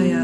Yeah.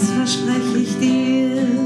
das verspreche ich dir.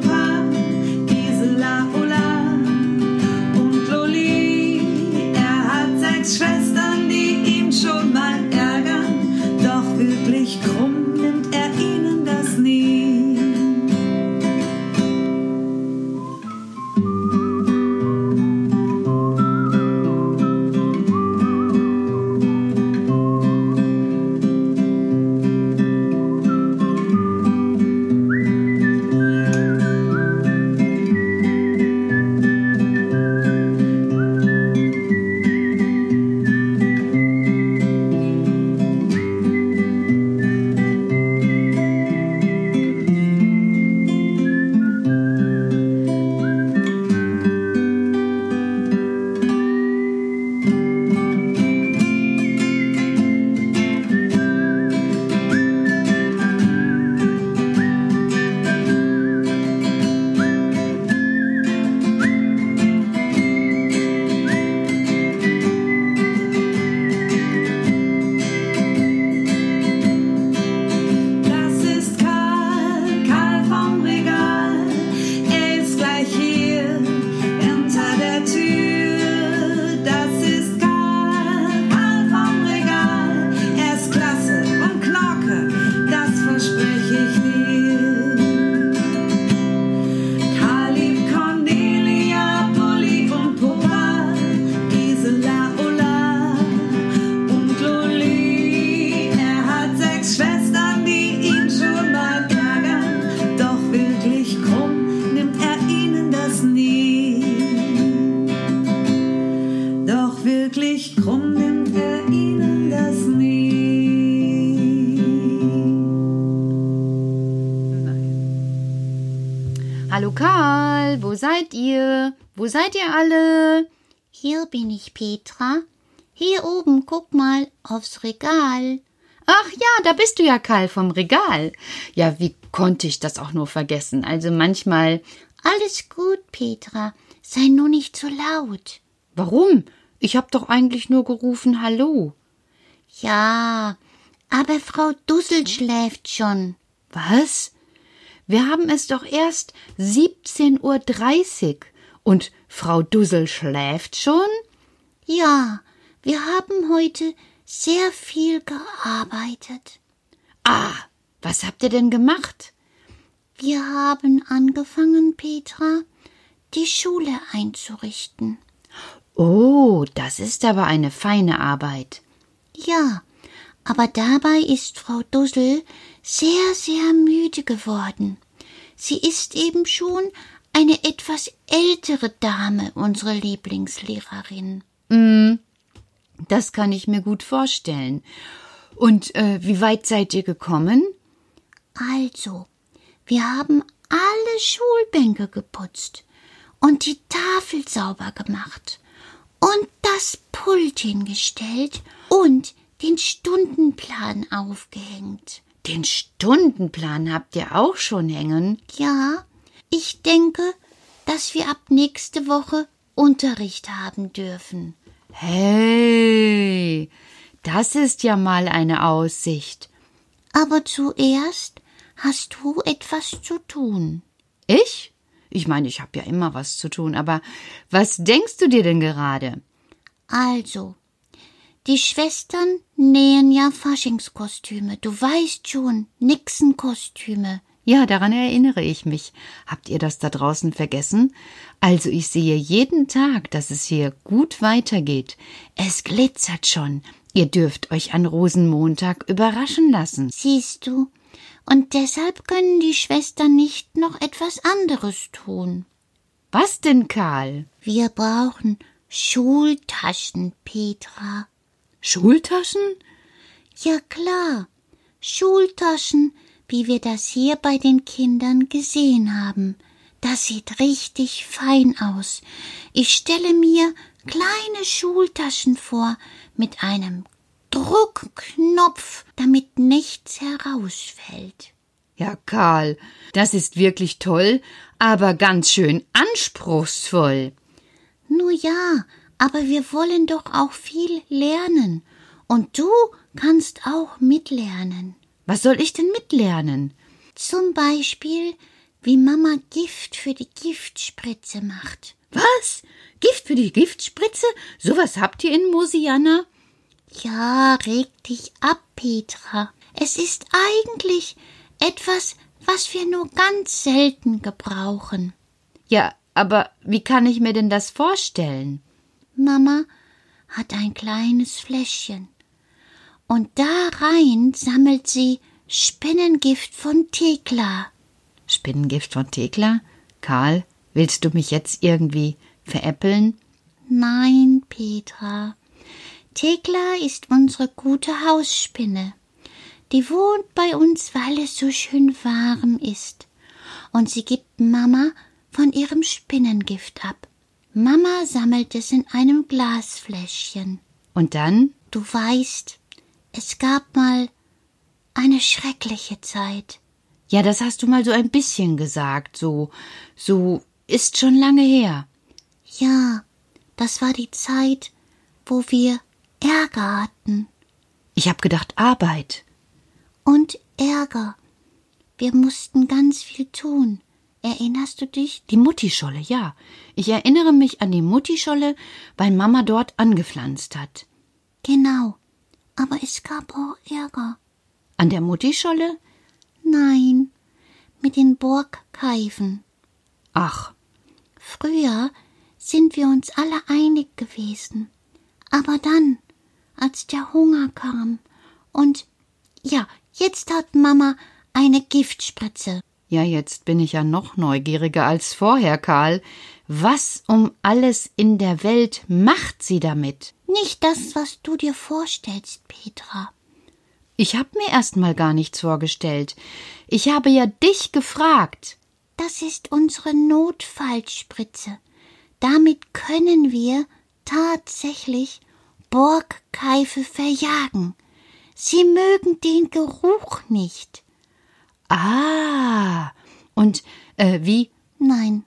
people power. Wo seid ihr alle? Hier bin ich, Petra. Hier oben, guck mal, aufs Regal. Ach ja, da bist du ja, Karl, vom Regal. Ja, wie konnte ich das auch nur vergessen? Also manchmal. Alles gut, Petra. Sei nur nicht so laut. Warum? Ich hab doch eigentlich nur gerufen Hallo. Ja, aber Frau Dussel schläft schon. Was? Wir haben es doch erst 17.30 Uhr. Und Frau Dussel schläft schon? Ja, wir haben heute sehr viel gearbeitet. Ah, was habt ihr denn gemacht? Wir haben angefangen, Petra, die Schule einzurichten. Oh, das ist aber eine feine Arbeit. Ja, aber dabei ist Frau Dussel sehr, sehr müde geworden. Sie ist eben schon eine etwas ältere Dame, unsere Lieblingslehrerin. Mm, das kann ich mir gut vorstellen. Und äh, wie weit seid ihr gekommen? Also, wir haben alle Schulbänke geputzt und die Tafel sauber gemacht und das Pult hingestellt und den Stundenplan aufgehängt. Den Stundenplan habt ihr auch schon hängen? Ja, ich denke, dass wir ab nächste Woche Unterricht haben dürfen. Hey, das ist ja mal eine Aussicht. Aber zuerst hast du etwas zu tun. Ich? Ich meine, ich habe ja immer was zu tun, aber was denkst du dir denn gerade? Also, die Schwestern nähen ja Faschingskostüme. Du weißt schon, Nixenkostüme. Ja, daran erinnere ich mich. Habt ihr das da draußen vergessen? Also ich sehe jeden Tag, dass es hier gut weitergeht. Es glitzert schon. Ihr dürft euch an Rosenmontag überraschen lassen. Siehst du? Und deshalb können die Schwestern nicht noch etwas anderes tun. Was denn, Karl? Wir brauchen Schultaschen, Petra. Schultaschen? Ja klar, Schultaschen, wie wir das hier bei den Kindern gesehen haben. Das sieht richtig fein aus. Ich stelle mir kleine Schultaschen vor mit einem Druckknopf, damit nichts herausfällt. Ja, Karl, das ist wirklich toll, aber ganz schön anspruchsvoll. Nu ja, aber wir wollen doch auch viel lernen. Und du kannst auch mitlernen. Was soll ich denn mitlernen? Zum Beispiel, wie Mama Gift für die Giftspritze macht. Was? Gift für die Giftspritze? Sowas habt ihr in Mosiana? Ja, reg dich ab, Petra. Es ist eigentlich etwas, was wir nur ganz selten gebrauchen. Ja, aber wie kann ich mir denn das vorstellen? Mama hat ein kleines Fläschchen. Und da rein sammelt sie Spinnengift von Thekla. Spinnengift von Thekla? Karl, willst du mich jetzt irgendwie veräppeln? Nein, Petra. Thekla ist unsere gute Hausspinne. Die wohnt bei uns, weil es so schön warm ist. Und sie gibt Mama von ihrem Spinnengift ab. Mama sammelt es in einem Glasfläschchen. Und dann? Du weißt, es gab mal eine schreckliche Zeit. Ja, das hast du mal so ein bisschen gesagt, so, so ist schon lange her. Ja, das war die Zeit, wo wir Ärger hatten. Ich hab gedacht Arbeit. Und Ärger. Wir mussten ganz viel tun. Erinnerst du dich? Die Muttischolle, ja. Ich erinnere mich an die Muttischolle, weil Mama dort angepflanzt hat. Genau. Aber es gab auch Ärger. An der Muttischolle? Nein, mit den Borgkeifen. Ach. Früher sind wir uns alle einig gewesen. Aber dann, als der Hunger kam und ja, jetzt hat Mama eine Giftspritze. Ja, jetzt bin ich ja noch neugieriger als vorher, Karl. Was um alles in der Welt macht sie damit? Nicht das, was du dir vorstellst, Petra. Ich hab mir erst mal gar nichts vorgestellt. Ich habe ja dich gefragt. Das ist unsere Notfallspritze. Damit können wir tatsächlich Borgkeife verjagen. Sie mögen den Geruch nicht. Ah. Und äh, wie? Nein,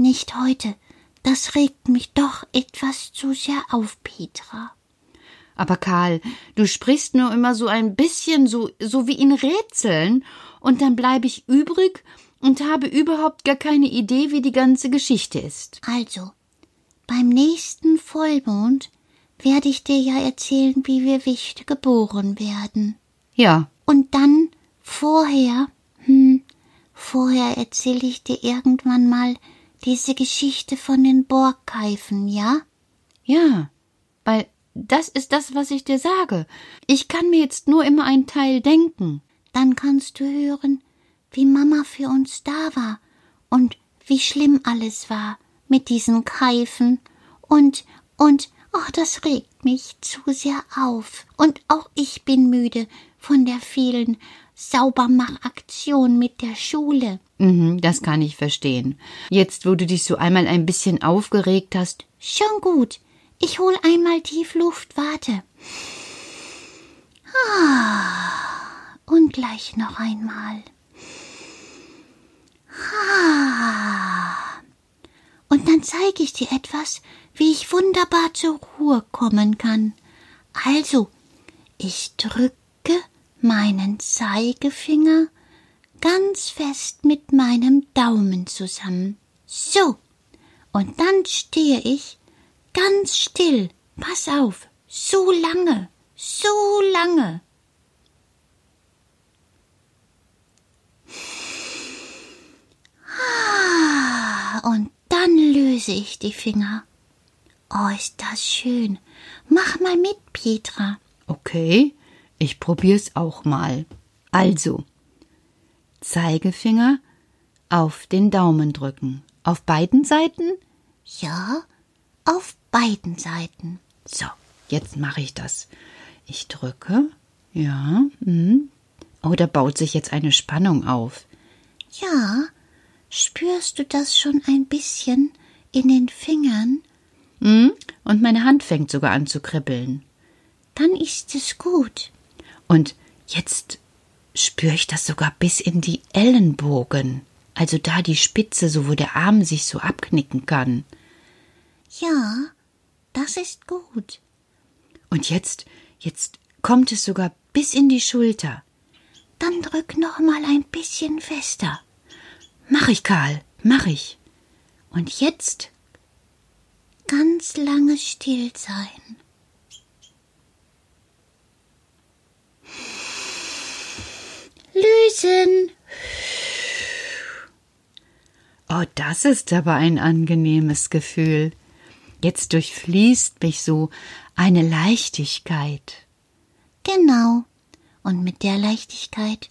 nicht heute. Das regt mich doch etwas zu sehr auf, Petra. Aber Karl, du sprichst nur immer so ein bisschen so, so wie in Rätseln, und dann bleibe ich übrig und habe überhaupt gar keine Idee, wie die ganze Geschichte ist. Also, beim nächsten Vollmond werde ich dir ja erzählen, wie wir Wichte geboren werden. Ja, Und dann vorher, hm, vorher erzähle ich dir irgendwann mal diese Geschichte von den Borgkeifen, ja? ja, weil das ist das, was ich dir sage. Ich kann mir jetzt nur immer einen Teil denken. Dann kannst du hören, wie Mama für uns da war und wie schlimm alles war mit diesen Keifen und und oh, das regt mich zu sehr auf und auch ich bin müde von der vielen Saubermachaktion mit der Schule. Mhm, das kann ich verstehen. Jetzt, wo du dich so einmal ein bisschen aufgeregt hast, Schon gut. Ich hol einmal tief Luft, warte. Ah, und gleich noch einmal. Ah. Und dann zeige ich dir etwas, wie ich wunderbar zur Ruhe kommen kann. Also, ich drücke meinen Zeigefinger ganz fest mit meinem Daumen zusammen. So. Und dann stehe ich ganz still. Pass auf. So lange. So lange. Ah, Und dann löse ich die Finger. Oh, ist das schön. Mach mal mit, Petra. okay, ich probier's auch mal. Also, Zeigefinger auf den Daumen drücken. Auf beiden Seiten? Ja, auf beiden Seiten. So, jetzt mache ich das. Ich drücke. Ja. Mhm. Oh, da baut sich jetzt eine Spannung auf. Ja, spürst du das schon ein bisschen in den Fingern? Mhm. Und meine Hand fängt sogar an zu kribbeln. Dann ist es gut. Und jetzt spüre ich das sogar bis in die Ellenbogen. Also da die Spitze, so wo der Arm sich so abknicken kann. Ja, das ist gut. Und jetzt, jetzt kommt es sogar bis in die Schulter. Dann drück noch mal ein bisschen fester. Mach ich, Karl, mach ich. Und jetzt ganz lange still sein. Lösen. Oh, das ist aber ein angenehmes Gefühl. Jetzt durchfließt mich so eine Leichtigkeit. Genau. Und mit der Leichtigkeit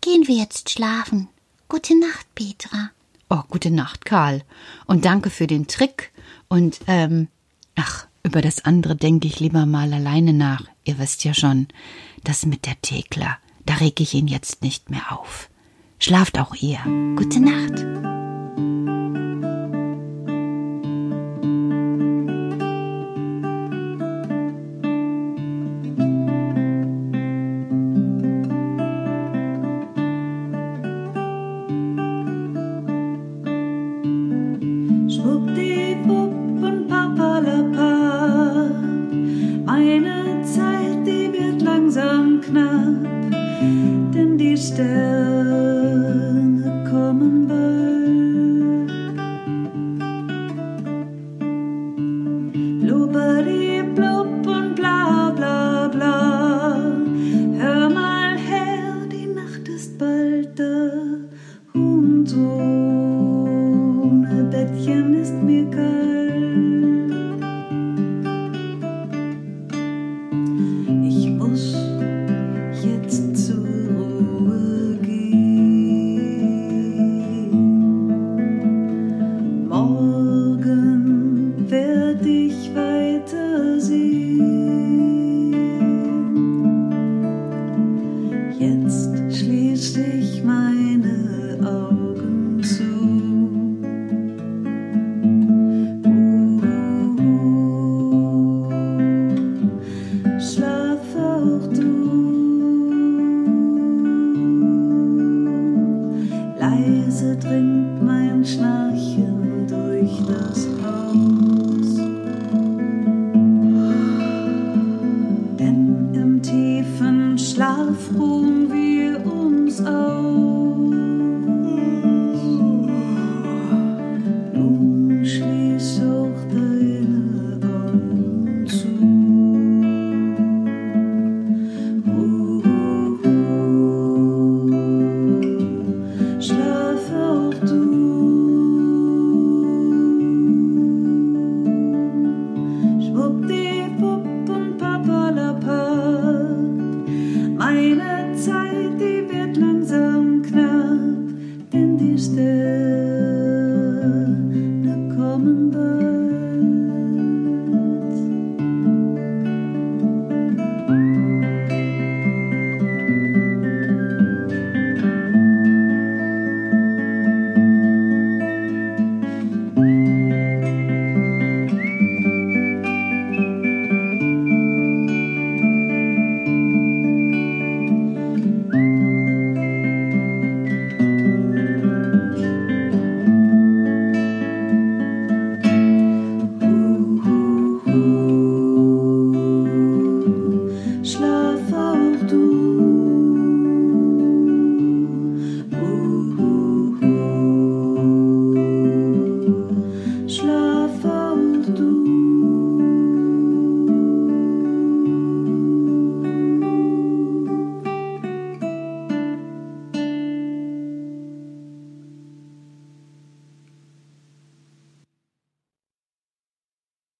gehen wir jetzt schlafen. Gute Nacht, Petra. Oh, gute Nacht, Karl. Und danke für den Trick. Und, ähm, ach, über das andere denke ich lieber mal alleine nach. Ihr wisst ja schon, das mit der Thekla, da reg ich ihn jetzt nicht mehr auf. Schlaft auch ihr. Gute Nacht. Und ohne Bettchen ist mir kalt.